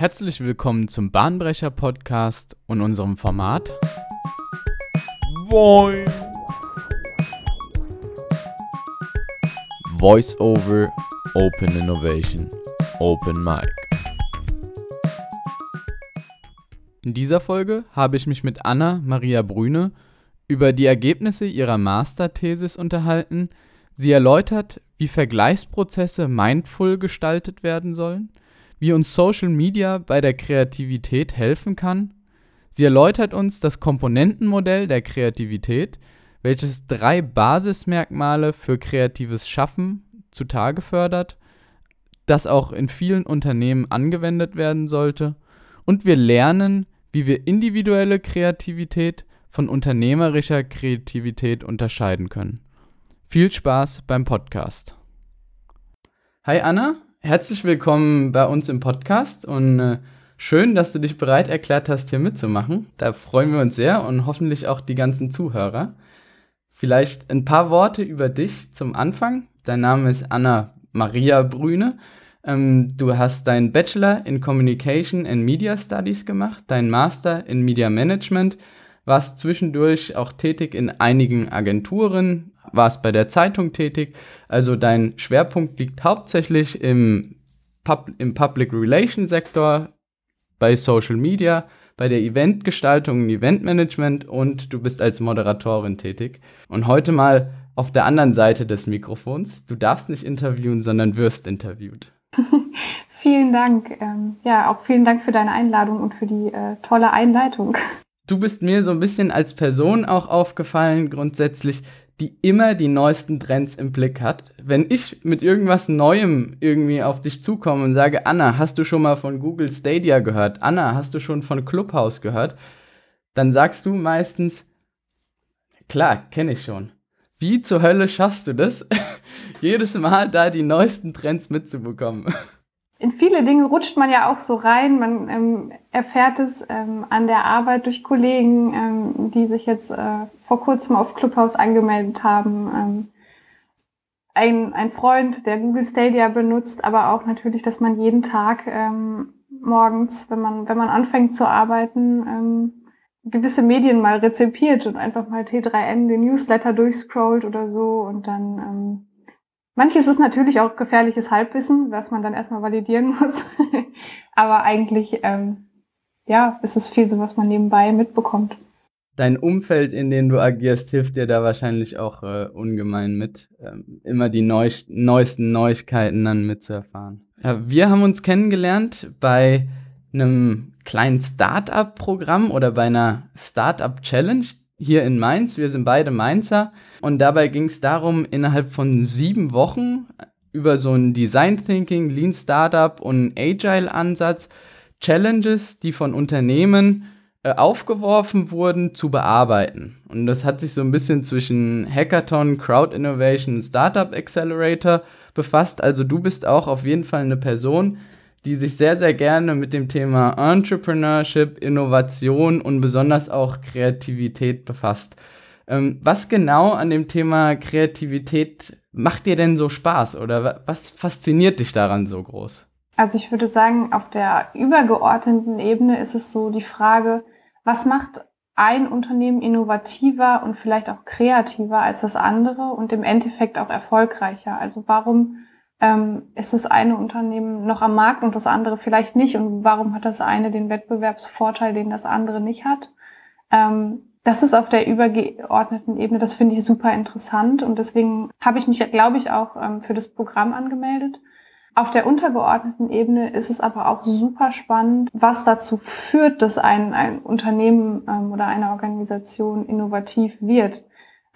Herzlich willkommen zum Bahnbrecher Podcast und unserem Format Boing. Voice over Open Innovation Open Mic. In dieser Folge habe ich mich mit Anna Maria Brüne über die Ergebnisse ihrer Masterthesis unterhalten. Sie erläutert, wie Vergleichsprozesse mindful gestaltet werden sollen, wie uns Social Media bei der Kreativität helfen kann. Sie erläutert uns das Komponentenmodell der Kreativität, welches drei Basismerkmale für kreatives Schaffen zutage fördert, das auch in vielen Unternehmen angewendet werden sollte. Und wir lernen, wie wir individuelle Kreativität von unternehmerischer Kreativität unterscheiden können. Viel Spaß beim Podcast. Hi Anna, herzlich willkommen bei uns im Podcast und äh, schön, dass du dich bereit erklärt hast, hier mitzumachen. Da freuen wir uns sehr und hoffentlich auch die ganzen Zuhörer. Vielleicht ein paar Worte über dich zum Anfang. Dein Name ist Anna Maria Brüne. Ähm, du hast deinen Bachelor in Communication and Media Studies gemacht, deinen Master in Media Management, warst zwischendurch auch tätig in einigen Agenturen, warst bei der Zeitung tätig. Also dein Schwerpunkt liegt hauptsächlich im, Pub im Public Relations Sektor, bei Social Media, bei der Eventgestaltung und Eventmanagement und du bist als Moderatorin tätig. Und heute mal auf der anderen Seite des Mikrofons. Du darfst nicht interviewen, sondern wirst interviewt. vielen Dank. Ähm, ja, auch vielen Dank für deine Einladung und für die äh, tolle Einleitung. Du bist mir so ein bisschen als Person auch aufgefallen, grundsätzlich, die immer die neuesten Trends im Blick hat. Wenn ich mit irgendwas Neuem irgendwie auf dich zukomme und sage, Anna, hast du schon mal von Google Stadia gehört? Anna, hast du schon von Clubhouse gehört? Dann sagst du meistens, klar, kenne ich schon. Wie zur Hölle schaffst du das, jedes Mal da die neuesten Trends mitzubekommen? In viele Dinge rutscht man ja auch so rein. Man ähm, erfährt es ähm, an der Arbeit durch Kollegen, ähm, die sich jetzt äh, vor kurzem auf Clubhouse angemeldet haben. Ähm, ein, ein Freund, der Google Stadia benutzt, aber auch natürlich, dass man jeden Tag ähm, morgens, wenn man, wenn man anfängt zu arbeiten, ähm, gewisse Medien mal rezipiert und einfach mal T3N, den Newsletter durchscrollt oder so und dann manches ist natürlich auch gefährliches Halbwissen, was man dann erstmal validieren muss. Aber eigentlich, ähm, ja, ist es viel so, was man nebenbei mitbekommt. Dein Umfeld, in dem du agierst, hilft dir da wahrscheinlich auch äh, ungemein mit, ähm, immer die neu neuesten Neuigkeiten dann mitzuerfahren. Ja, wir haben uns kennengelernt bei einem kleinen Startup-Programm oder bei einer Startup-Challenge hier in Mainz. Wir sind beide Mainzer und dabei ging es darum, innerhalb von sieben Wochen über so ein Design Thinking, Lean Startup und Agile Ansatz Challenges, die von Unternehmen äh, aufgeworfen wurden, zu bearbeiten. Und das hat sich so ein bisschen zwischen Hackathon, Crowd Innovation Startup Accelerator befasst. Also du bist auch auf jeden Fall eine Person, die sich sehr, sehr gerne mit dem Thema Entrepreneurship, Innovation und besonders auch Kreativität befasst. Ähm, was genau an dem Thema Kreativität macht dir denn so Spaß oder was fasziniert dich daran so groß? Also ich würde sagen, auf der übergeordneten Ebene ist es so die Frage, was macht ein Unternehmen innovativer und vielleicht auch kreativer als das andere und im Endeffekt auch erfolgreicher? Also warum ähm, ist das eine Unternehmen noch am Markt und das andere vielleicht nicht? Und warum hat das eine den Wettbewerbsvorteil, den das andere nicht hat? Ähm, das ist auf der übergeordneten Ebene, das finde ich super interessant und deswegen habe ich mich, glaube ich, auch ähm, für das Programm angemeldet. Auf der untergeordneten Ebene ist es aber auch super spannend, was dazu führt, dass ein, ein Unternehmen ähm, oder eine Organisation innovativ wird.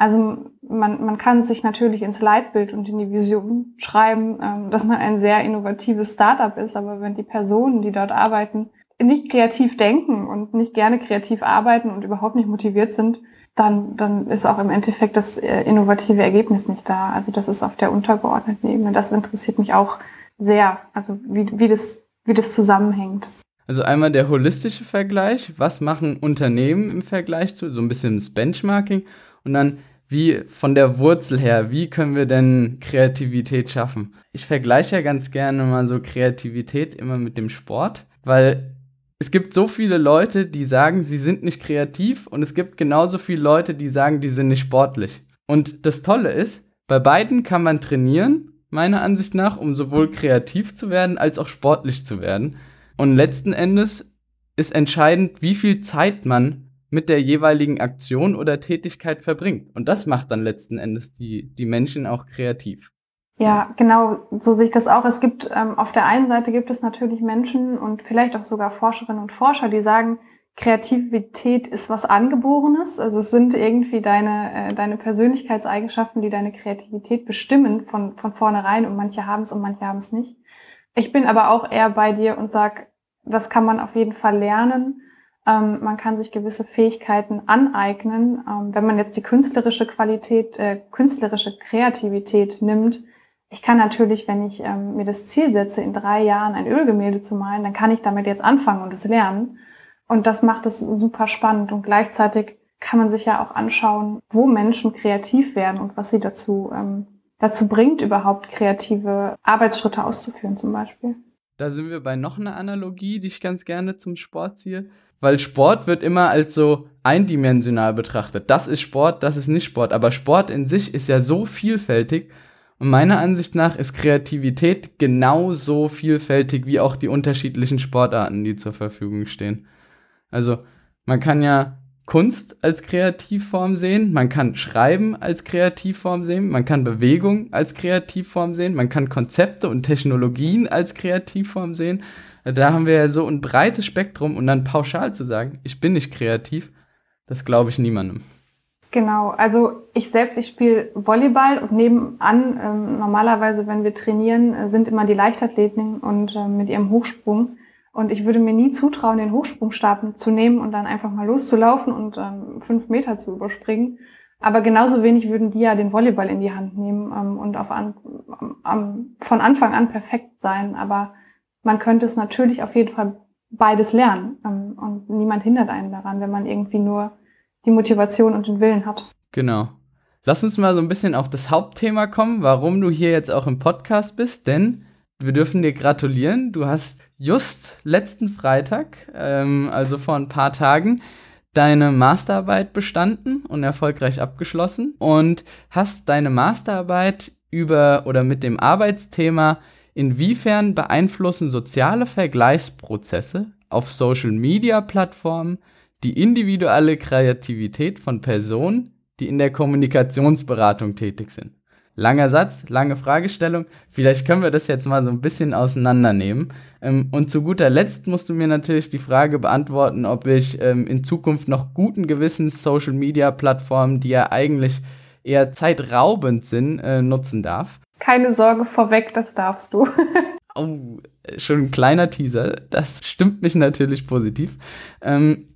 Also man, man kann sich natürlich ins Leitbild und in die Vision schreiben, ähm, dass man ein sehr innovatives Startup ist, aber wenn die Personen, die dort arbeiten, nicht kreativ denken und nicht gerne kreativ arbeiten und überhaupt nicht motiviert sind, dann, dann ist auch im Endeffekt das äh, innovative Ergebnis nicht da. Also das ist auf der untergeordneten Ebene. Das interessiert mich auch sehr, also wie, wie, das, wie das zusammenhängt. Also einmal der holistische Vergleich, was machen Unternehmen im Vergleich zu, so ein bisschen das Benchmarking und dann wie von der Wurzel her, wie können wir denn Kreativität schaffen? Ich vergleiche ja ganz gerne mal so Kreativität immer mit dem Sport, weil es gibt so viele Leute, die sagen, sie sind nicht kreativ und es gibt genauso viele Leute, die sagen, die sind nicht sportlich. Und das Tolle ist, bei beiden kann man trainieren, meiner Ansicht nach, um sowohl kreativ zu werden als auch sportlich zu werden. Und letzten Endes ist entscheidend, wie viel Zeit man mit der jeweiligen Aktion oder Tätigkeit verbringt. Und das macht dann letzten Endes die, die Menschen auch kreativ. Ja, genau, so sehe ich das auch. Es gibt ähm, auf der einen Seite gibt es natürlich Menschen und vielleicht auch sogar Forscherinnen und Forscher, die sagen, Kreativität ist was Angeborenes. Also es sind irgendwie deine, äh, deine Persönlichkeitseigenschaften, die deine Kreativität bestimmen von, von vornherein und manche haben es und manche haben es nicht. Ich bin aber auch eher bei dir und sag, das kann man auf jeden Fall lernen. Ähm, man kann sich gewisse Fähigkeiten aneignen. Ähm, wenn man jetzt die künstlerische Qualität, äh, künstlerische Kreativität nimmt, ich kann natürlich, wenn ich ähm, mir das Ziel setze, in drei Jahren ein Ölgemälde zu malen, dann kann ich damit jetzt anfangen und es lernen. Und das macht es super spannend. Und gleichzeitig kann man sich ja auch anschauen, wo Menschen kreativ werden und was sie dazu, ähm, dazu bringt, überhaupt kreative Arbeitsschritte auszuführen zum Beispiel. Da sind wir bei noch einer Analogie, die ich ganz gerne zum Sport ziehe. Weil Sport wird immer als so eindimensional betrachtet. Das ist Sport, das ist nicht Sport. Aber Sport in sich ist ja so vielfältig und meiner Ansicht nach ist Kreativität genauso vielfältig wie auch die unterschiedlichen Sportarten, die zur Verfügung stehen. Also man kann ja Kunst als Kreativform sehen, man kann Schreiben als Kreativform sehen, man kann Bewegung als Kreativform sehen, man kann Konzepte und Technologien als Kreativform sehen. Da haben wir ja so ein breites Spektrum und dann pauschal zu sagen, ich bin nicht kreativ, das glaube ich niemandem. Genau, also ich selbst, ich spiele Volleyball und nebenan, ähm, normalerweise, wenn wir trainieren, äh, sind immer die Leichtathleten und äh, mit ihrem Hochsprung. Und ich würde mir nie zutrauen, den Hochsprungstab zu nehmen und dann einfach mal loszulaufen und ähm, fünf Meter zu überspringen. Aber genauso wenig würden die ja den Volleyball in die Hand nehmen ähm, und auf an, von Anfang an perfekt sein. Aber man könnte es natürlich auf jeden Fall beides lernen. Ähm, und niemand hindert einen daran, wenn man irgendwie nur die Motivation und den Willen hat. Genau. Lass uns mal so ein bisschen auf das Hauptthema kommen, warum du hier jetzt auch im Podcast bist, denn wir dürfen dir gratulieren. Du hast just letzten Freitag, ähm, also vor ein paar Tagen, deine Masterarbeit bestanden und erfolgreich abgeschlossen und hast deine Masterarbeit über oder mit dem Arbeitsthema Inwiefern beeinflussen soziale Vergleichsprozesse auf Social-Media-Plattformen die individuelle Kreativität von Personen, die in der Kommunikationsberatung tätig sind. Langer Satz, lange Fragestellung. Vielleicht können wir das jetzt mal so ein bisschen auseinandernehmen. Ähm, und zu guter Letzt musst du mir natürlich die Frage beantworten, ob ich ähm, in Zukunft noch guten Gewissens Social Media Plattformen, die ja eigentlich eher zeitraubend sind, äh, nutzen darf. Keine Sorge vorweg, das darfst du. oh, schon ein kleiner Teaser. Das stimmt mich natürlich positiv. Ähm,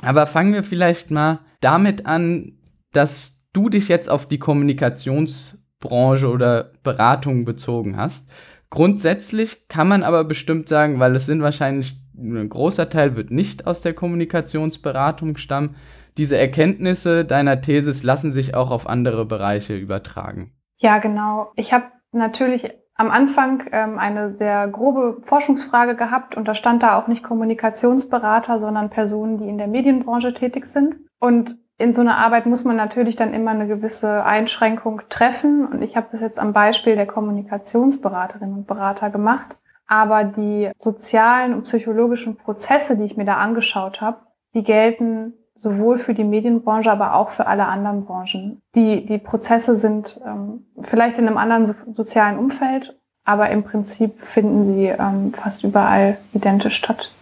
aber fangen wir vielleicht mal damit an, dass du dich jetzt auf die Kommunikationsbranche oder Beratung bezogen hast. Grundsätzlich kann man aber bestimmt sagen, weil es sind wahrscheinlich ein großer Teil wird nicht aus der Kommunikationsberatung stammen. Diese Erkenntnisse deiner Thesis lassen sich auch auf andere Bereiche übertragen. Ja, genau. Ich habe natürlich am Anfang ähm, eine sehr grobe Forschungsfrage gehabt und da stand da auch nicht Kommunikationsberater, sondern Personen, die in der Medienbranche tätig sind. Und in so einer Arbeit muss man natürlich dann immer eine gewisse Einschränkung treffen. Und ich habe das jetzt am Beispiel der Kommunikationsberaterinnen und Berater gemacht. Aber die sozialen und psychologischen Prozesse, die ich mir da angeschaut habe, die gelten sowohl für die Medienbranche, aber auch für alle anderen Branchen. Die, die Prozesse sind ähm, vielleicht in einem anderen so, sozialen Umfeld, aber im Prinzip finden sie ähm, fast überall identisch statt.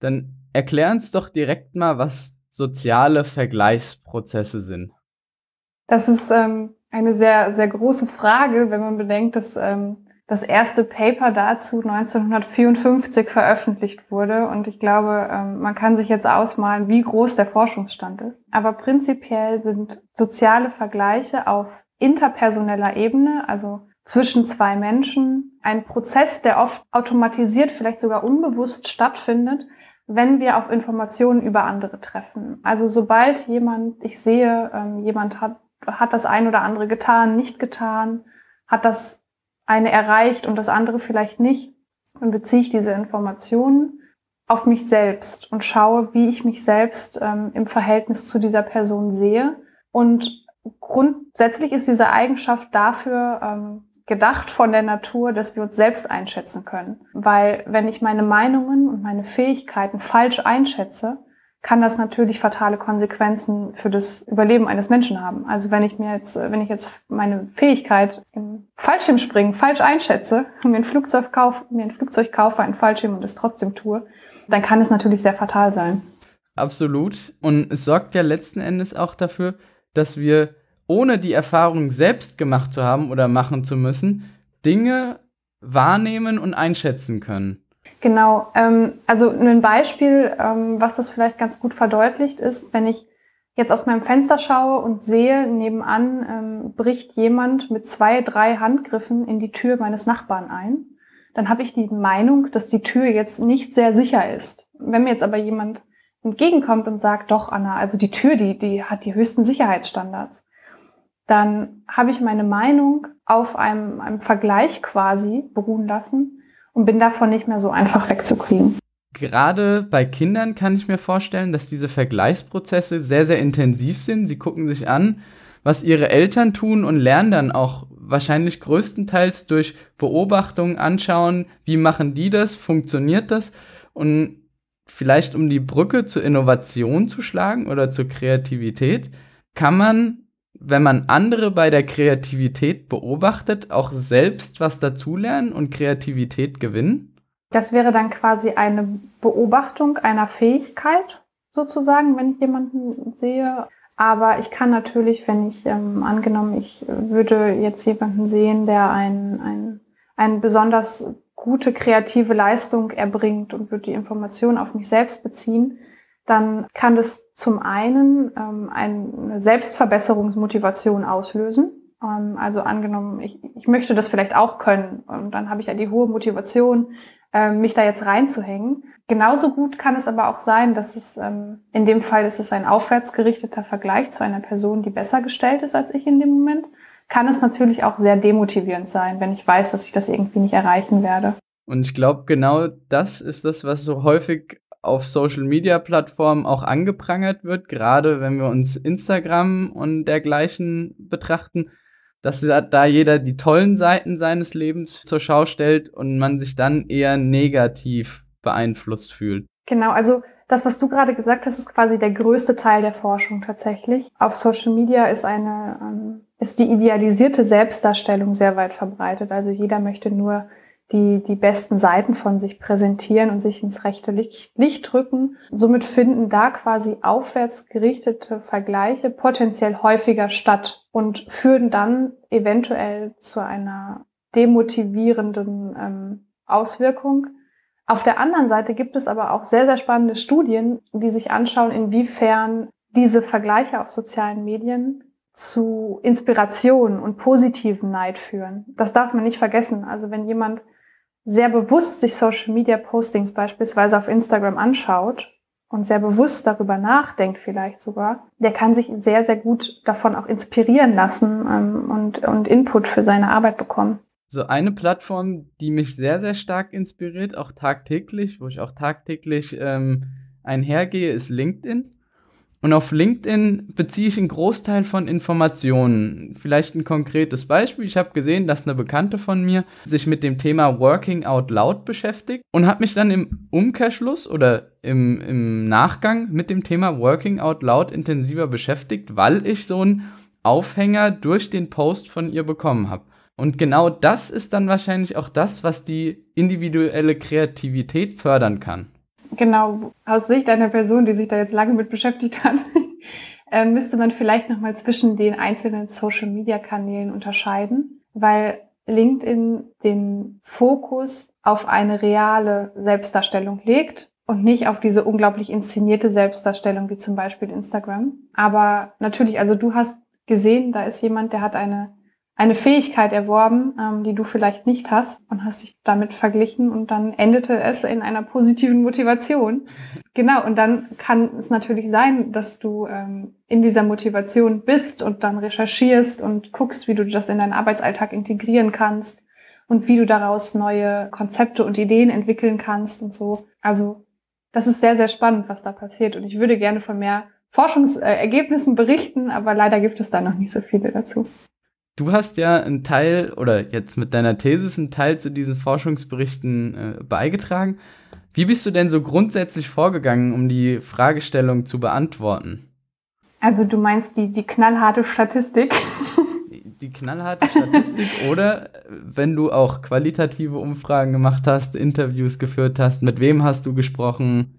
Dann erklär uns doch direkt mal, was soziale Vergleichsprozesse sind. Das ist ähm, eine sehr, sehr große Frage, wenn man bedenkt, dass ähm, das erste Paper dazu 1954 veröffentlicht wurde. Und ich glaube, ähm, man kann sich jetzt ausmalen, wie groß der Forschungsstand ist. Aber prinzipiell sind soziale Vergleiche auf interpersoneller Ebene, also zwischen zwei Menschen, ein Prozess, der oft automatisiert, vielleicht sogar unbewusst stattfindet, wenn wir auf Informationen über andere treffen. Also sobald jemand, ich sehe, ähm, jemand hat hat das ein oder andere getan, nicht getan, hat das eine erreicht und das andere vielleicht nicht. Dann beziehe ich diese Informationen auf mich selbst und schaue, wie ich mich selbst ähm, im Verhältnis zu dieser Person sehe. Und grundsätzlich ist diese Eigenschaft dafür ähm, gedacht von der Natur, dass wir uns selbst einschätzen können. Weil wenn ich meine Meinungen und meine Fähigkeiten falsch einschätze, kann das natürlich fatale Konsequenzen für das Überleben eines Menschen haben. Also wenn ich mir jetzt, wenn ich jetzt meine Fähigkeit im Fallschirmspringen falsch einschätze, mir ein Flugzeug kaufe, mir ein Flugzeug kaufe, einen Fallschirm und es trotzdem tue, dann kann es natürlich sehr fatal sein. Absolut. Und es sorgt ja letzten Endes auch dafür, dass wir, ohne die Erfahrung selbst gemacht zu haben oder machen zu müssen, Dinge wahrnehmen und einschätzen können. Genau, ähm, also ein Beispiel, ähm, was das vielleicht ganz gut verdeutlicht, ist, wenn ich jetzt aus meinem Fenster schaue und sehe, nebenan ähm, bricht jemand mit zwei, drei Handgriffen in die Tür meines Nachbarn ein, dann habe ich die Meinung, dass die Tür jetzt nicht sehr sicher ist. Wenn mir jetzt aber jemand entgegenkommt und sagt, doch, Anna, also die Tür, die, die hat die höchsten Sicherheitsstandards, dann habe ich meine Meinung auf einem, einem Vergleich quasi beruhen lassen und bin davon nicht mehr so einfach wegzukriegen. Gerade bei Kindern kann ich mir vorstellen, dass diese Vergleichsprozesse sehr, sehr intensiv sind. Sie gucken sich an, was ihre Eltern tun und lernen dann auch wahrscheinlich größtenteils durch Beobachtungen anschauen, wie machen die das, funktioniert das und vielleicht um die Brücke zur Innovation zu schlagen oder zur Kreativität, kann man wenn man andere bei der Kreativität beobachtet, auch selbst was dazulernen und Kreativität gewinnen? Das wäre dann quasi eine Beobachtung einer Fähigkeit sozusagen, wenn ich jemanden sehe. Aber ich kann natürlich, wenn ich ähm, angenommen, ich würde jetzt jemanden sehen, der ein, ein, ein besonders gute kreative Leistung erbringt und würde die Information auf mich selbst beziehen, dann kann das zum einen ähm, eine Selbstverbesserungsmotivation auslösen. Ähm, also angenommen, ich, ich möchte das vielleicht auch können und dann habe ich ja die hohe Motivation, ähm, mich da jetzt reinzuhängen. Genauso gut kann es aber auch sein, dass es ähm, in dem Fall ist es ein aufwärtsgerichteter Vergleich zu einer Person, die besser gestellt ist als ich in dem Moment. Kann es natürlich auch sehr demotivierend sein, wenn ich weiß, dass ich das irgendwie nicht erreichen werde. Und ich glaube, genau das ist das, was so häufig auf Social-Media-Plattformen auch angeprangert wird, gerade wenn wir uns Instagram und dergleichen betrachten, dass da jeder die tollen Seiten seines Lebens zur Schau stellt und man sich dann eher negativ beeinflusst fühlt. Genau, also das, was du gerade gesagt hast, ist quasi der größte Teil der Forschung tatsächlich. Auf Social Media ist eine, ähm, ist die idealisierte Selbstdarstellung sehr weit verbreitet. Also jeder möchte nur die die besten Seiten von sich präsentieren und sich ins rechte Licht, Licht rücken. Somit finden da quasi aufwärts gerichtete Vergleiche potenziell häufiger statt und führen dann eventuell zu einer demotivierenden ähm, Auswirkung. Auf der anderen Seite gibt es aber auch sehr, sehr spannende Studien, die sich anschauen, inwiefern diese Vergleiche auf sozialen Medien zu Inspiration und positiven Neid führen. Das darf man nicht vergessen. Also wenn jemand sehr bewusst sich Social Media Postings beispielsweise auf Instagram anschaut und sehr bewusst darüber nachdenkt vielleicht sogar, der kann sich sehr, sehr gut davon auch inspirieren lassen ähm, und, und Input für seine Arbeit bekommen. So eine Plattform, die mich sehr, sehr stark inspiriert, auch tagtäglich, wo ich auch tagtäglich ähm, einhergehe, ist LinkedIn. Und auf LinkedIn beziehe ich einen Großteil von Informationen. Vielleicht ein konkretes Beispiel. Ich habe gesehen, dass eine Bekannte von mir sich mit dem Thema Working Out Loud beschäftigt und habe mich dann im Umkehrschluss oder im, im Nachgang mit dem Thema Working Out Loud intensiver beschäftigt, weil ich so einen Aufhänger durch den Post von ihr bekommen habe. Und genau das ist dann wahrscheinlich auch das, was die individuelle Kreativität fördern kann genau, aus Sicht einer Person, die sich da jetzt lange mit beschäftigt hat, äh, müsste man vielleicht nochmal zwischen den einzelnen Social-Media-Kanälen unterscheiden, weil LinkedIn den Fokus auf eine reale Selbstdarstellung legt und nicht auf diese unglaublich inszenierte Selbstdarstellung wie zum Beispiel Instagram. Aber natürlich, also du hast gesehen, da ist jemand, der hat eine eine Fähigkeit erworben, ähm, die du vielleicht nicht hast und hast dich damit verglichen und dann endete es in einer positiven Motivation. Genau, und dann kann es natürlich sein, dass du ähm, in dieser Motivation bist und dann recherchierst und guckst, wie du das in deinen Arbeitsalltag integrieren kannst und wie du daraus neue Konzepte und Ideen entwickeln kannst und so. Also das ist sehr, sehr spannend, was da passiert und ich würde gerne von mehr Forschungsergebnissen berichten, aber leider gibt es da noch nicht so viele dazu. Du hast ja einen Teil oder jetzt mit deiner These einen Teil zu diesen Forschungsberichten äh, beigetragen. Wie bist du denn so grundsätzlich vorgegangen, um die Fragestellung zu beantworten? Also du meinst die, die knallharte Statistik? Die, knallharte Statistik oder wenn du auch qualitative Umfragen gemacht hast, Interviews geführt hast, mit wem hast du gesprochen?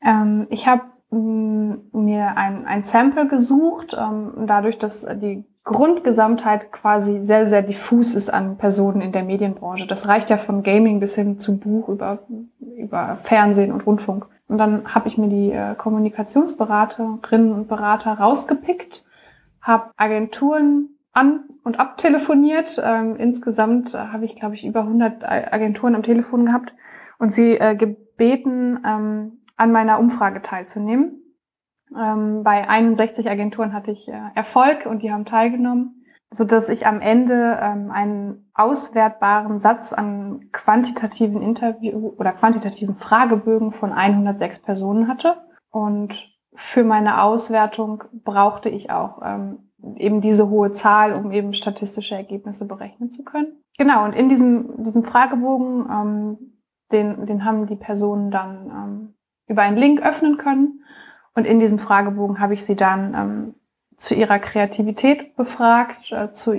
Ähm, ich habe mir ein, ein Sample gesucht, ähm, dadurch, dass die Grundgesamtheit quasi sehr, sehr diffus ist an Personen in der Medienbranche. Das reicht ja von Gaming bis hin zu Buch über, über Fernsehen und Rundfunk. Und dann habe ich mir die äh, Kommunikationsberaterinnen und Berater rausgepickt, habe Agenturen an und abtelefoniert. Ähm, insgesamt äh, habe ich, glaube ich, über 100 Agenturen am Telefon gehabt und sie äh, gebeten, ähm, an meiner Umfrage teilzunehmen. Ähm, bei 61 Agenturen hatte ich äh, Erfolg und die haben teilgenommen, so dass ich am Ende ähm, einen auswertbaren Satz an quantitativen Interview oder quantitativen Fragebögen von 106 Personen hatte. Und für meine Auswertung brauchte ich auch ähm, eben diese hohe Zahl, um eben statistische Ergebnisse berechnen zu können. Genau, und in diesem, diesem Fragebogen, ähm, den, den haben die Personen dann ähm, über einen Link öffnen können und in diesem Fragebogen habe ich sie dann ähm, zu ihrer Kreativität befragt, äh, zu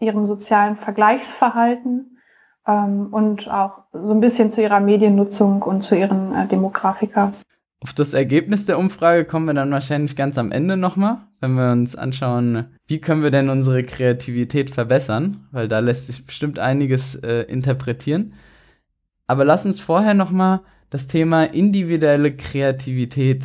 ihrem sozialen Vergleichsverhalten ähm, und auch so ein bisschen zu ihrer Mediennutzung und zu ihren äh, Demografika. Auf das Ergebnis der Umfrage kommen wir dann wahrscheinlich ganz am Ende nochmal, wenn wir uns anschauen, wie können wir denn unsere Kreativität verbessern, weil da lässt sich bestimmt einiges äh, interpretieren. Aber lass uns vorher nochmal das Thema individuelle Kreativität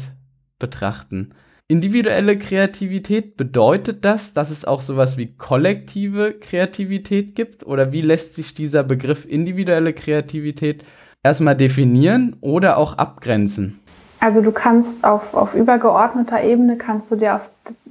betrachten. Individuelle Kreativität, bedeutet das, dass es auch sowas wie kollektive Kreativität gibt? Oder wie lässt sich dieser Begriff individuelle Kreativität erstmal definieren oder auch abgrenzen? Also du kannst auf, auf übergeordneter Ebene, kannst du dir auf,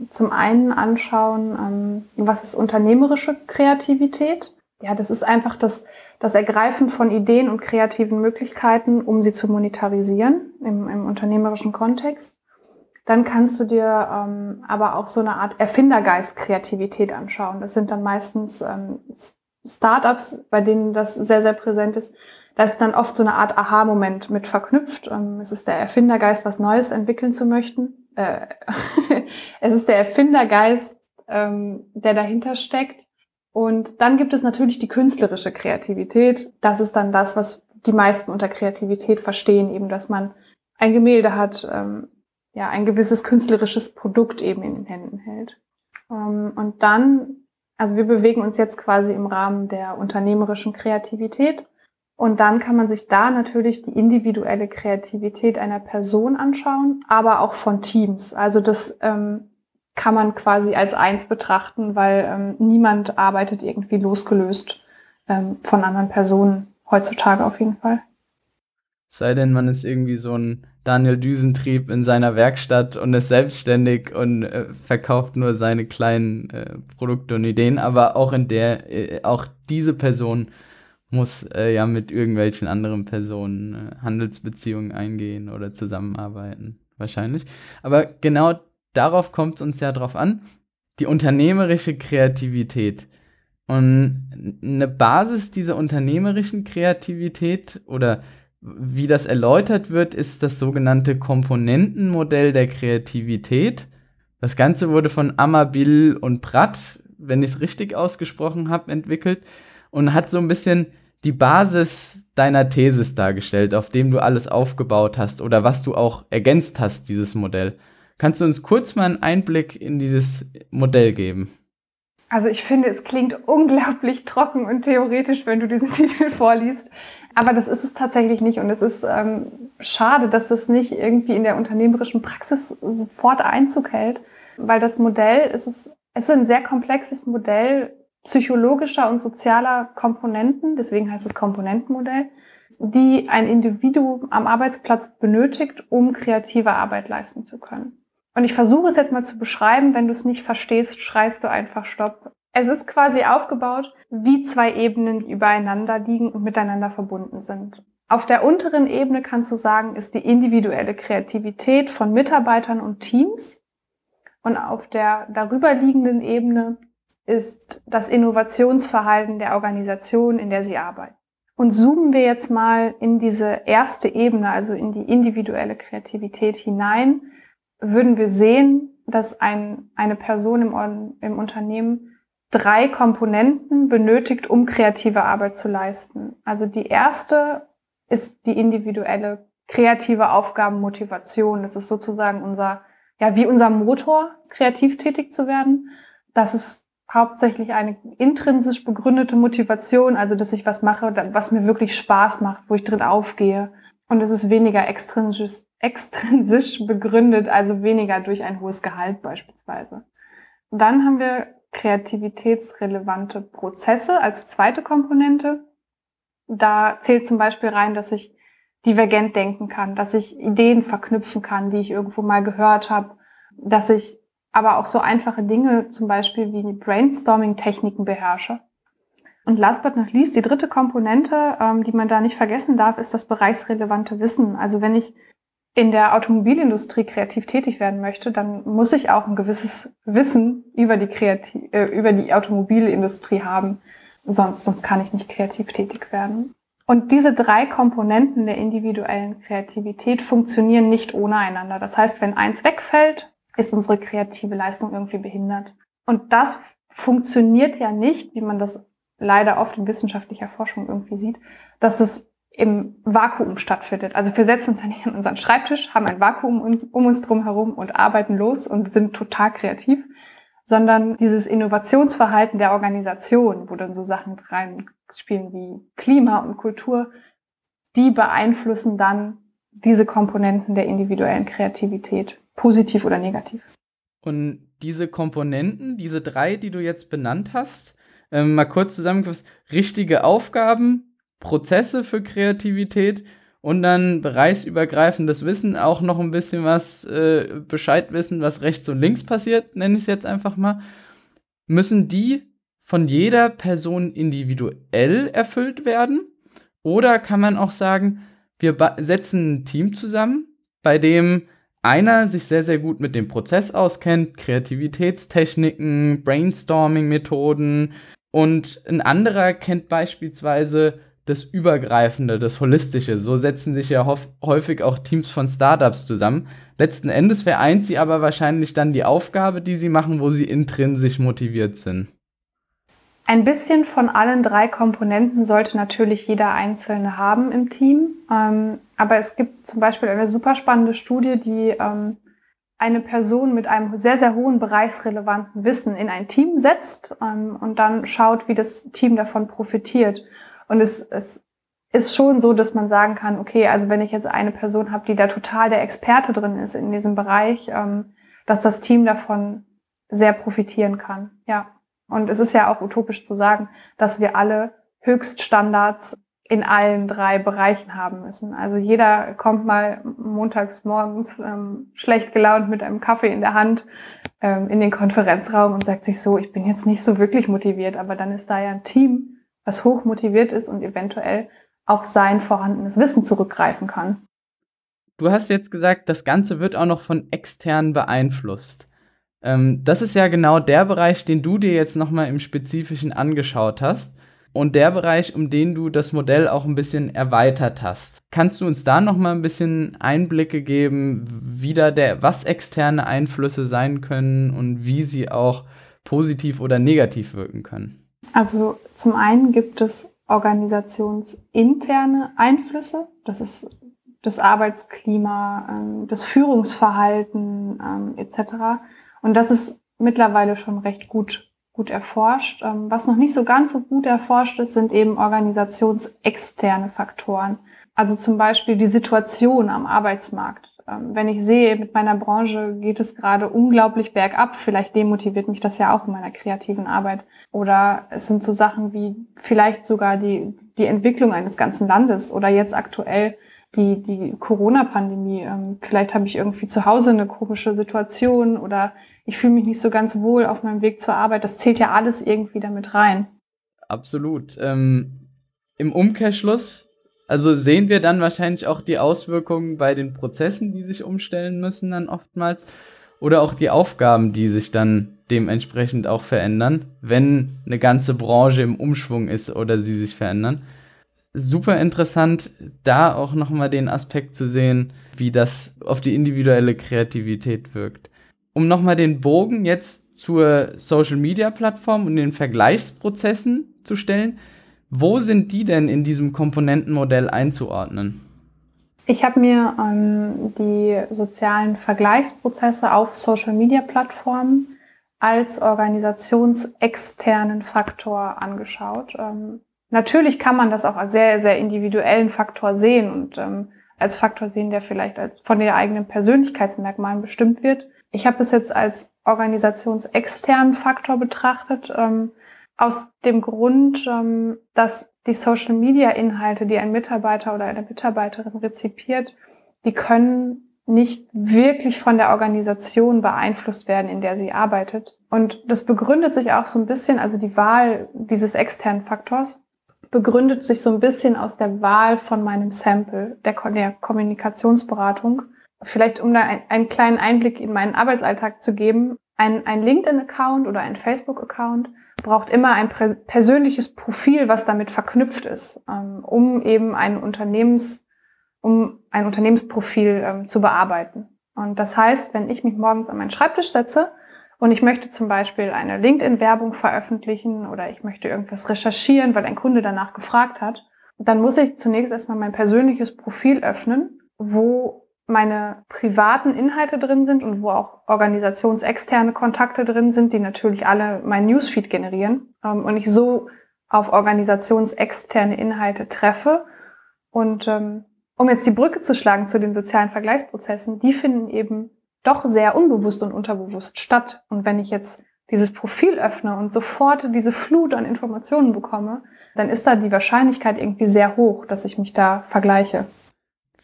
zum einen anschauen, ähm, was ist unternehmerische Kreativität? Ja, das ist einfach das, das Ergreifen von Ideen und kreativen Möglichkeiten, um sie zu monetarisieren im, im unternehmerischen Kontext. Dann kannst du dir ähm, aber auch so eine Art Erfindergeist-Kreativität anschauen. Das sind dann meistens ähm, Startups, bei denen das sehr, sehr präsent ist. Da ist dann oft so eine Art Aha-Moment mit verknüpft. Ähm, es ist der Erfindergeist, was Neues entwickeln zu möchten. Äh, es ist der Erfindergeist, ähm, der dahinter steckt. Und dann gibt es natürlich die künstlerische Kreativität. Das ist dann das, was die meisten unter Kreativität verstehen, eben, dass man ein Gemälde hat, ähm, ja, ein gewisses künstlerisches Produkt eben in den Händen hält. Ähm, und dann, also wir bewegen uns jetzt quasi im Rahmen der unternehmerischen Kreativität. Und dann kann man sich da natürlich die individuelle Kreativität einer Person anschauen, aber auch von Teams. Also das ähm, kann man quasi als eins betrachten, weil ähm, niemand arbeitet irgendwie losgelöst ähm, von anderen Personen, heutzutage auf jeden Fall. Sei denn, man ist irgendwie so ein Daniel Düsentrieb in seiner Werkstatt und ist selbstständig und äh, verkauft nur seine kleinen äh, Produkte und Ideen, aber auch in der, äh, auch diese Person muss äh, ja mit irgendwelchen anderen Personen äh, Handelsbeziehungen eingehen oder zusammenarbeiten, wahrscheinlich. Aber genau darauf kommt es uns ja drauf an, die unternehmerische Kreativität. Und eine Basis dieser unternehmerischen Kreativität oder wie das erläutert wird, ist das sogenannte Komponentenmodell der Kreativität. Das Ganze wurde von Amabil und Pratt, wenn ich es richtig ausgesprochen habe, entwickelt und hat so ein bisschen die Basis deiner Thesis dargestellt, auf dem du alles aufgebaut hast oder was du auch ergänzt hast, dieses Modell. Kannst du uns kurz mal einen Einblick in dieses Modell geben? Also ich finde, es klingt unglaublich trocken und theoretisch, wenn du diesen Titel vorliest. Aber das ist es tatsächlich nicht. Und es ist ähm, schade, dass das nicht irgendwie in der unternehmerischen Praxis sofort Einzug hält. Weil das Modell, es ist, es ist ein sehr komplexes Modell, psychologischer und sozialer Komponenten, deswegen heißt es Komponentenmodell, die ein Individuum am Arbeitsplatz benötigt, um kreative Arbeit leisten zu können. Und ich versuche es jetzt mal zu beschreiben. Wenn du es nicht verstehst, schreist du einfach Stopp. Es ist quasi aufgebaut wie zwei Ebenen, die übereinander liegen und miteinander verbunden sind. Auf der unteren Ebene kannst du sagen, ist die individuelle Kreativität von Mitarbeitern und Teams. Und auf der darüberliegenden Ebene ist das Innovationsverhalten der Organisation, in der sie arbeiten. Und zoomen wir jetzt mal in diese erste Ebene, also in die individuelle Kreativität hinein, würden wir sehen, dass ein, eine Person im, im Unternehmen drei Komponenten benötigt, um kreative Arbeit zu leisten. Also die erste ist die individuelle kreative Aufgabenmotivation. Das ist sozusagen unser, ja, wie unser Motor, kreativ tätig zu werden. Das ist hauptsächlich eine intrinsisch begründete Motivation, also dass ich was mache, was mir wirklich Spaß macht, wo ich drin aufgehe. Und es ist weniger extrinsisch, extrinsisch begründet, also weniger durch ein hohes Gehalt beispielsweise. Dann haben wir kreativitätsrelevante Prozesse als zweite Komponente. Da zählt zum Beispiel rein, dass ich divergent denken kann, dass ich Ideen verknüpfen kann, die ich irgendwo mal gehört habe, dass ich aber auch so einfache Dinge, zum Beispiel wie Brainstorming-Techniken beherrsche. Und last but not least, die dritte Komponente, ähm, die man da nicht vergessen darf, ist das bereichsrelevante Wissen. Also wenn ich in der Automobilindustrie kreativ tätig werden möchte, dann muss ich auch ein gewisses Wissen über die, Kreativ äh, über die Automobilindustrie haben. Sonst, sonst kann ich nicht kreativ tätig werden. Und diese drei Komponenten der individuellen Kreativität funktionieren nicht ohne einander. Das heißt, wenn eins wegfällt, ist unsere kreative Leistung irgendwie behindert. Und das funktioniert ja nicht, wie man das leider oft in wissenschaftlicher Forschung irgendwie sieht, dass es im Vakuum stattfindet. Also wir setzen uns ja nicht an unseren Schreibtisch, haben ein Vakuum um uns drum herum und arbeiten los und sind total kreativ, sondern dieses Innovationsverhalten der Organisation, wo dann so Sachen reinspielen wie Klima und Kultur, die beeinflussen dann diese Komponenten der individuellen Kreativität positiv oder negativ. Und diese Komponenten, diese drei, die du jetzt benannt hast, ähm, mal kurz zusammengefasst, richtige Aufgaben, Prozesse für Kreativität und dann bereichsübergreifendes Wissen, auch noch ein bisschen was äh, Bescheid wissen, was rechts und links passiert, nenne ich es jetzt einfach mal, müssen die von jeder Person individuell erfüllt werden? Oder kann man auch sagen, wir setzen ein Team zusammen, bei dem einer sich sehr, sehr gut mit dem Prozess auskennt, Kreativitätstechniken, Brainstorming-Methoden und ein anderer kennt beispielsweise das Übergreifende, das Holistische. So setzen sich ja häufig auch Teams von Startups zusammen. Letzten Endes vereint sie aber wahrscheinlich dann die Aufgabe, die sie machen, wo sie intrinsisch motiviert sind. Ein bisschen von allen drei Komponenten sollte natürlich jeder Einzelne haben im Team. Ähm, aber es gibt zum Beispiel eine super spannende Studie, die ähm, eine Person mit einem sehr, sehr hohen bereichsrelevanten Wissen in ein Team setzt ähm, und dann schaut, wie das Team davon profitiert. Und es, es ist schon so, dass man sagen kann, okay, also wenn ich jetzt eine Person habe, die da total der Experte drin ist in diesem Bereich, ähm, dass das Team davon sehr profitieren kann. Ja. Und es ist ja auch utopisch zu sagen, dass wir alle Höchststandards in allen drei Bereichen haben müssen. Also jeder kommt mal montags morgens ähm, schlecht gelaunt mit einem Kaffee in der Hand ähm, in den Konferenzraum und sagt sich so, ich bin jetzt nicht so wirklich motiviert, aber dann ist da ja ein Team, was hoch motiviert ist und eventuell auf sein vorhandenes Wissen zurückgreifen kann. Du hast jetzt gesagt, das Ganze wird auch noch von extern beeinflusst. Ähm, das ist ja genau der Bereich, den du dir jetzt nochmal im Spezifischen angeschaut hast und der Bereich, um den du das Modell auch ein bisschen erweitert hast. Kannst du uns da nochmal ein bisschen Einblicke geben, wie da der, was externe Einflüsse sein können und wie sie auch positiv oder negativ wirken können? Also zum einen gibt es organisationsinterne Einflüsse. Das ist das Arbeitsklima, ähm, das Führungsverhalten ähm, etc. Und das ist mittlerweile schon recht gut, gut erforscht. Ähm, was noch nicht so ganz so gut erforscht ist, sind eben organisationsexterne Faktoren. Also zum Beispiel die Situation am Arbeitsmarkt. Ähm, wenn ich sehe, mit meiner Branche geht es gerade unglaublich bergab, vielleicht demotiviert mich das ja auch in meiner kreativen Arbeit. Oder es sind so Sachen wie vielleicht sogar die, die Entwicklung eines ganzen Landes oder jetzt aktuell die, die Corona-Pandemie. Ähm, vielleicht habe ich irgendwie zu Hause eine komische Situation oder ich fühle mich nicht so ganz wohl auf meinem Weg zur Arbeit. Das zählt ja alles irgendwie damit rein. Absolut. Ähm, Im Umkehrschluss, also sehen wir dann wahrscheinlich auch die Auswirkungen bei den Prozessen, die sich umstellen müssen dann oftmals oder auch die Aufgaben, die sich dann dementsprechend auch verändern, wenn eine ganze Branche im Umschwung ist oder sie sich verändern super interessant, da auch nochmal den Aspekt zu sehen, wie das auf die individuelle Kreativität wirkt. Um nochmal den Bogen jetzt zur Social Media Plattform und den Vergleichsprozessen zu stellen, wo sind die denn in diesem Komponentenmodell einzuordnen? Ich habe mir ähm, die sozialen Vergleichsprozesse auf Social Media Plattformen als organisationsexternen Faktor angeschaut. Ähm, Natürlich kann man das auch als sehr, sehr individuellen Faktor sehen und ähm, als Faktor sehen, der vielleicht von den eigenen Persönlichkeitsmerkmalen bestimmt wird. Ich habe es jetzt als organisationsexternen Faktor betrachtet, ähm, aus dem Grund, ähm, dass die Social-Media-Inhalte, die ein Mitarbeiter oder eine Mitarbeiterin rezipiert, die können nicht wirklich von der Organisation beeinflusst werden, in der sie arbeitet. Und das begründet sich auch so ein bisschen, also die Wahl dieses externen Faktors begründet sich so ein bisschen aus der Wahl von meinem Sample, der, der Kommunikationsberatung. Vielleicht, um da ein, einen kleinen Einblick in meinen Arbeitsalltag zu geben, ein, ein LinkedIn-Account oder ein Facebook-Account braucht immer ein persönliches Profil, was damit verknüpft ist, ähm, um eben ein Unternehmens, um ein Unternehmensprofil ähm, zu bearbeiten. Und das heißt, wenn ich mich morgens an meinen Schreibtisch setze und ich möchte zum Beispiel eine LinkedIn-Werbung veröffentlichen oder ich möchte irgendwas recherchieren, weil ein Kunde danach gefragt hat, dann muss ich zunächst erstmal mein persönliches Profil öffnen, wo meine privaten Inhalte drin sind und wo auch organisationsexterne Kontakte drin sind, die natürlich alle mein Newsfeed generieren ähm, und ich so auf organisationsexterne Inhalte treffe. Und ähm, um jetzt die Brücke zu schlagen zu den sozialen Vergleichsprozessen, die finden eben doch sehr unbewusst und unterbewusst statt. Und wenn ich jetzt dieses Profil öffne und sofort diese Flut an Informationen bekomme, dann ist da die Wahrscheinlichkeit irgendwie sehr hoch, dass ich mich da vergleiche.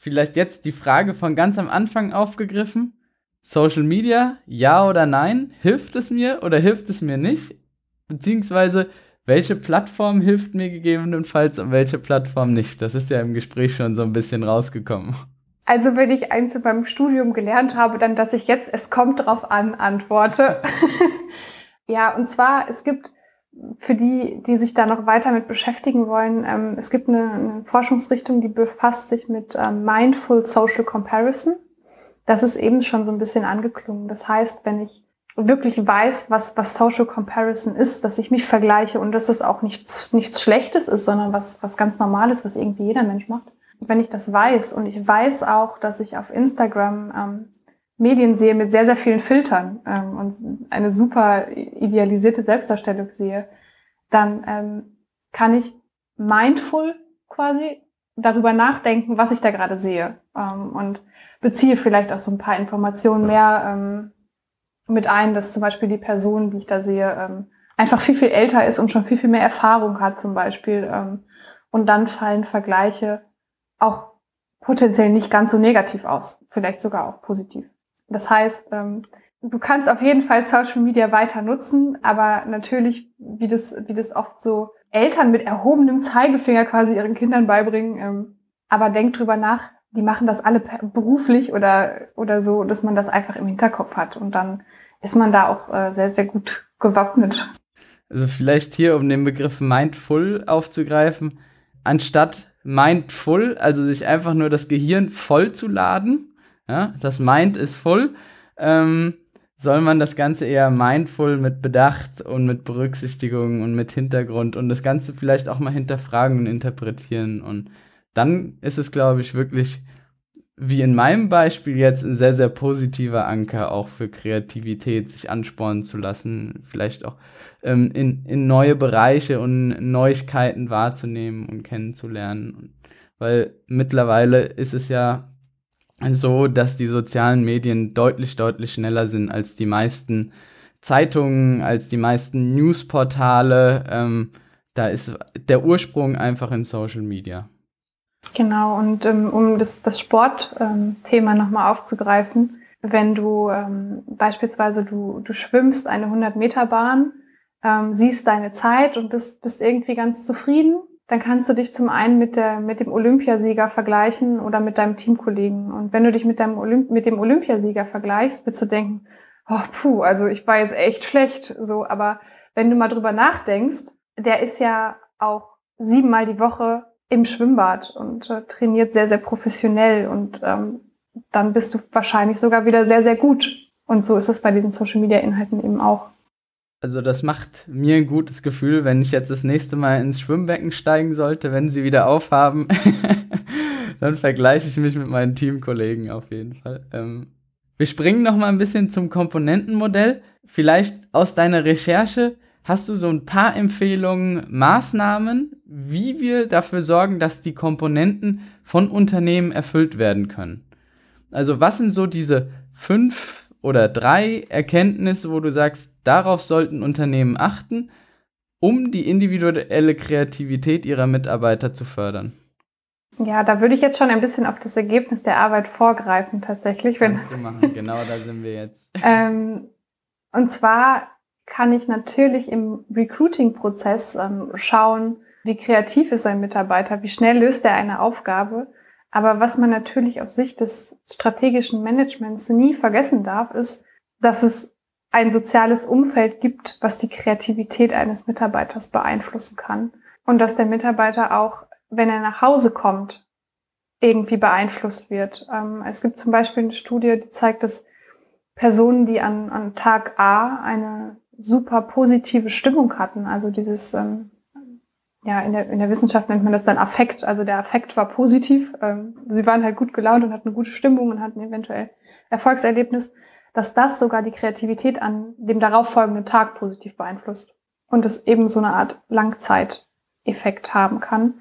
Vielleicht jetzt die Frage von ganz am Anfang aufgegriffen. Social Media, ja oder nein? Hilft es mir oder hilft es mir nicht? Beziehungsweise, welche Plattform hilft mir gegebenenfalls und welche Plattform nicht? Das ist ja im Gespräch schon so ein bisschen rausgekommen. Also wenn ich eins beim Studium gelernt habe, dann, dass ich jetzt es kommt drauf an antworte. ja, und zwar, es gibt für die, die sich da noch weiter mit beschäftigen wollen, ähm, es gibt eine, eine, Forschungsrichtung, die befasst sich mit ähm, Mindful Social Comparison. Das ist eben schon so ein bisschen angeklungen. Das heißt, wenn ich wirklich weiß, was, was Social Comparison ist, dass ich mich vergleiche und dass es auch nichts, nichts Schlechtes ist, sondern was, was ganz Normales, was irgendwie jeder Mensch macht, wenn ich das weiß und ich weiß auch, dass ich auf Instagram ähm, Medien sehe mit sehr, sehr vielen Filtern ähm, und eine super idealisierte Selbstdarstellung sehe, dann ähm, kann ich mindful quasi darüber nachdenken, was ich da gerade sehe ähm, und beziehe vielleicht auch so ein paar Informationen mehr ähm, mit ein, dass zum Beispiel die Person, die ich da sehe, ähm, einfach viel, viel älter ist und schon viel, viel mehr Erfahrung hat zum Beispiel. Ähm, und dann fallen Vergleiche auch potenziell nicht ganz so negativ aus, vielleicht sogar auch positiv. Das heißt, ähm, du kannst auf jeden Fall Social Media weiter nutzen, aber natürlich, wie das, wie das oft so Eltern mit erhobenem Zeigefinger quasi ihren Kindern beibringen, ähm, aber denk drüber nach, die machen das alle beruflich oder, oder so, dass man das einfach im Hinterkopf hat und dann ist man da auch äh, sehr, sehr gut gewappnet. Also vielleicht hier, um den Begriff Mindful aufzugreifen, anstatt mindful, also sich einfach nur das Gehirn voll zu laden. Ja, das Mind ist voll. Ähm, soll man das Ganze eher mindful mit Bedacht und mit Berücksichtigung und mit Hintergrund und das Ganze vielleicht auch mal hinterfragen und interpretieren. Und dann ist es, glaube ich, wirklich wie in meinem Beispiel jetzt ein sehr, sehr positiver Anker auch für Kreativität, sich anspornen zu lassen, vielleicht auch ähm, in, in neue Bereiche und Neuigkeiten wahrzunehmen und kennenzulernen. Weil mittlerweile ist es ja so, dass die sozialen Medien deutlich, deutlich schneller sind als die meisten Zeitungen, als die meisten Newsportale. Ähm, da ist der Ursprung einfach in Social Media. Genau, und ähm, um das, das Sportthema ähm, nochmal aufzugreifen, wenn du ähm, beispielsweise du, du schwimmst eine 100-Meter-Bahn, ähm, siehst deine Zeit und bist, bist irgendwie ganz zufrieden, dann kannst du dich zum einen mit, der, mit dem Olympiasieger vergleichen oder mit deinem Teamkollegen. Und wenn du dich mit, deinem Olymp mit dem Olympiasieger vergleichst, wirst du denken, oh, puh, also ich war jetzt echt schlecht. So, aber wenn du mal drüber nachdenkst, der ist ja auch siebenmal die Woche im Schwimmbad und äh, trainiert sehr, sehr professionell und ähm, dann bist du wahrscheinlich sogar wieder sehr, sehr gut. Und so ist es bei diesen Social Media Inhalten eben auch. Also das macht mir ein gutes Gefühl, wenn ich jetzt das nächste Mal ins Schwimmbecken steigen sollte, wenn sie wieder aufhaben. dann vergleiche ich mich mit meinen Teamkollegen auf jeden Fall. Ähm, wir springen noch mal ein bisschen zum Komponentenmodell. Vielleicht aus deiner Recherche hast du so ein paar Empfehlungen, Maßnahmen, wie wir dafür sorgen, dass die Komponenten von Unternehmen erfüllt werden können. Also was sind so diese fünf oder drei Erkenntnisse, wo du sagst, darauf sollten Unternehmen achten, um die individuelle Kreativität ihrer Mitarbeiter zu fördern? Ja, da würde ich jetzt schon ein bisschen auf das Ergebnis der Arbeit vorgreifen, tatsächlich. Wenn Kannst du machen, genau da sind wir jetzt. ähm, und zwar kann ich natürlich im Recruiting-Prozess ähm, schauen, wie kreativ ist ein Mitarbeiter, wie schnell löst er eine Aufgabe aber was man natürlich aus Sicht des strategischen Managements nie vergessen darf, ist, dass es ein soziales Umfeld gibt, was die Kreativität eines Mitarbeiters beeinflussen kann. Und dass der Mitarbeiter auch, wenn er nach Hause kommt, irgendwie beeinflusst wird. Ähm, es gibt zum Beispiel eine Studie, die zeigt, dass Personen, die an, an Tag A eine super positive Stimmung hatten, also dieses ähm, ja, in der, in der Wissenschaft nennt man das dann Affekt. Also der Affekt war positiv. Ähm, sie waren halt gut gelaunt und hatten gute Stimmung und hatten eventuell Erfolgserlebnis, dass das sogar die Kreativität an dem darauffolgenden Tag positiv beeinflusst. Und es eben so eine Art Langzeiteffekt haben kann.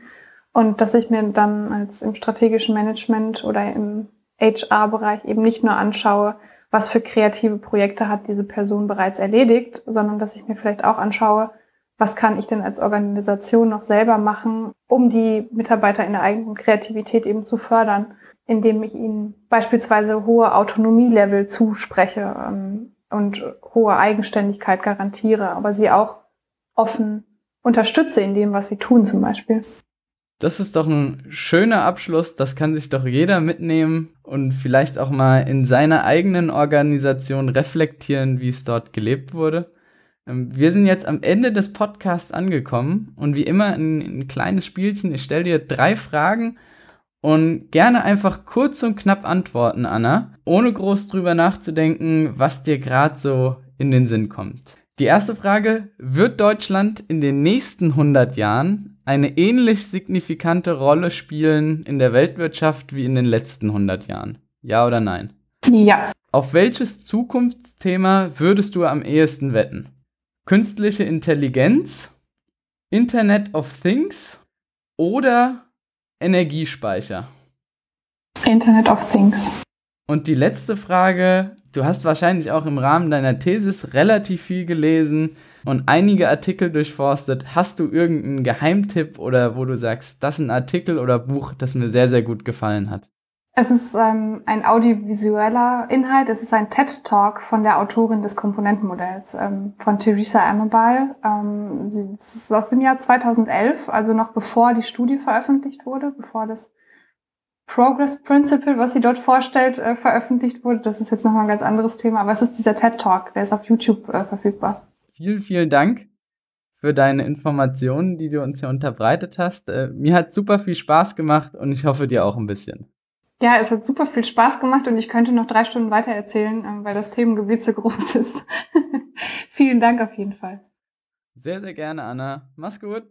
Und dass ich mir dann als im strategischen Management oder im HR-Bereich eben nicht nur anschaue, was für kreative Projekte hat diese Person bereits erledigt, sondern dass ich mir vielleicht auch anschaue, was kann ich denn als Organisation noch selber machen, um die Mitarbeiter in der eigenen Kreativität eben zu fördern, indem ich ihnen beispielsweise hohe Autonomielevel zuspreche ähm, und hohe Eigenständigkeit garantiere, aber sie auch offen unterstütze in dem, was sie tun zum Beispiel. Das ist doch ein schöner Abschluss, das kann sich doch jeder mitnehmen und vielleicht auch mal in seiner eigenen Organisation reflektieren, wie es dort gelebt wurde. Ähm, wir sind jetzt am Ende des Podcasts angekommen und wie immer ein, ein kleines Spielchen. Ich stelle dir drei Fragen und gerne einfach kurz und knapp antworten, Anna, ohne groß drüber nachzudenken, was dir gerade so in den Sinn kommt. Die erste Frage, wird Deutschland in den nächsten 100 Jahren eine ähnlich signifikante Rolle spielen in der Weltwirtschaft wie in den letzten 100 Jahren? Ja oder nein? Ja. Auf welches Zukunftsthema würdest du am ehesten wetten? künstliche Intelligenz, Internet of Things oder Energiespeicher? Internet of Things. Und die letzte Frage, du hast wahrscheinlich auch im Rahmen deiner Thesis relativ viel gelesen und einige Artikel durchforstet. Hast du irgendeinen Geheimtipp oder wo du sagst, das ist ein Artikel oder Buch, das mir sehr, sehr gut gefallen hat? Es ist ähm, ein audiovisueller Inhalt. Es ist ein TED-Talk von der Autorin des Komponentenmodells, ähm, von Theresa Amabile. Ähm, sie, das ist aus dem Jahr 2011, also noch bevor die Studie veröffentlicht wurde, bevor das Progress Principle, was sie dort vorstellt, äh, veröffentlicht wurde. Das ist jetzt nochmal ein ganz anderes Thema, aber es ist dieser TED-Talk, der ist auf YouTube äh, verfügbar. Vielen, vielen Dank für deine Informationen, die du uns hier unterbreitet hast. Äh, mir hat super viel Spaß gemacht und ich hoffe dir auch ein bisschen. Ja, es hat super viel Spaß gemacht und ich könnte noch drei Stunden weiter erzählen, ähm, weil das Themengebiet so groß ist. Vielen Dank auf jeden Fall. Sehr, sehr gerne, Anna. Mach's gut.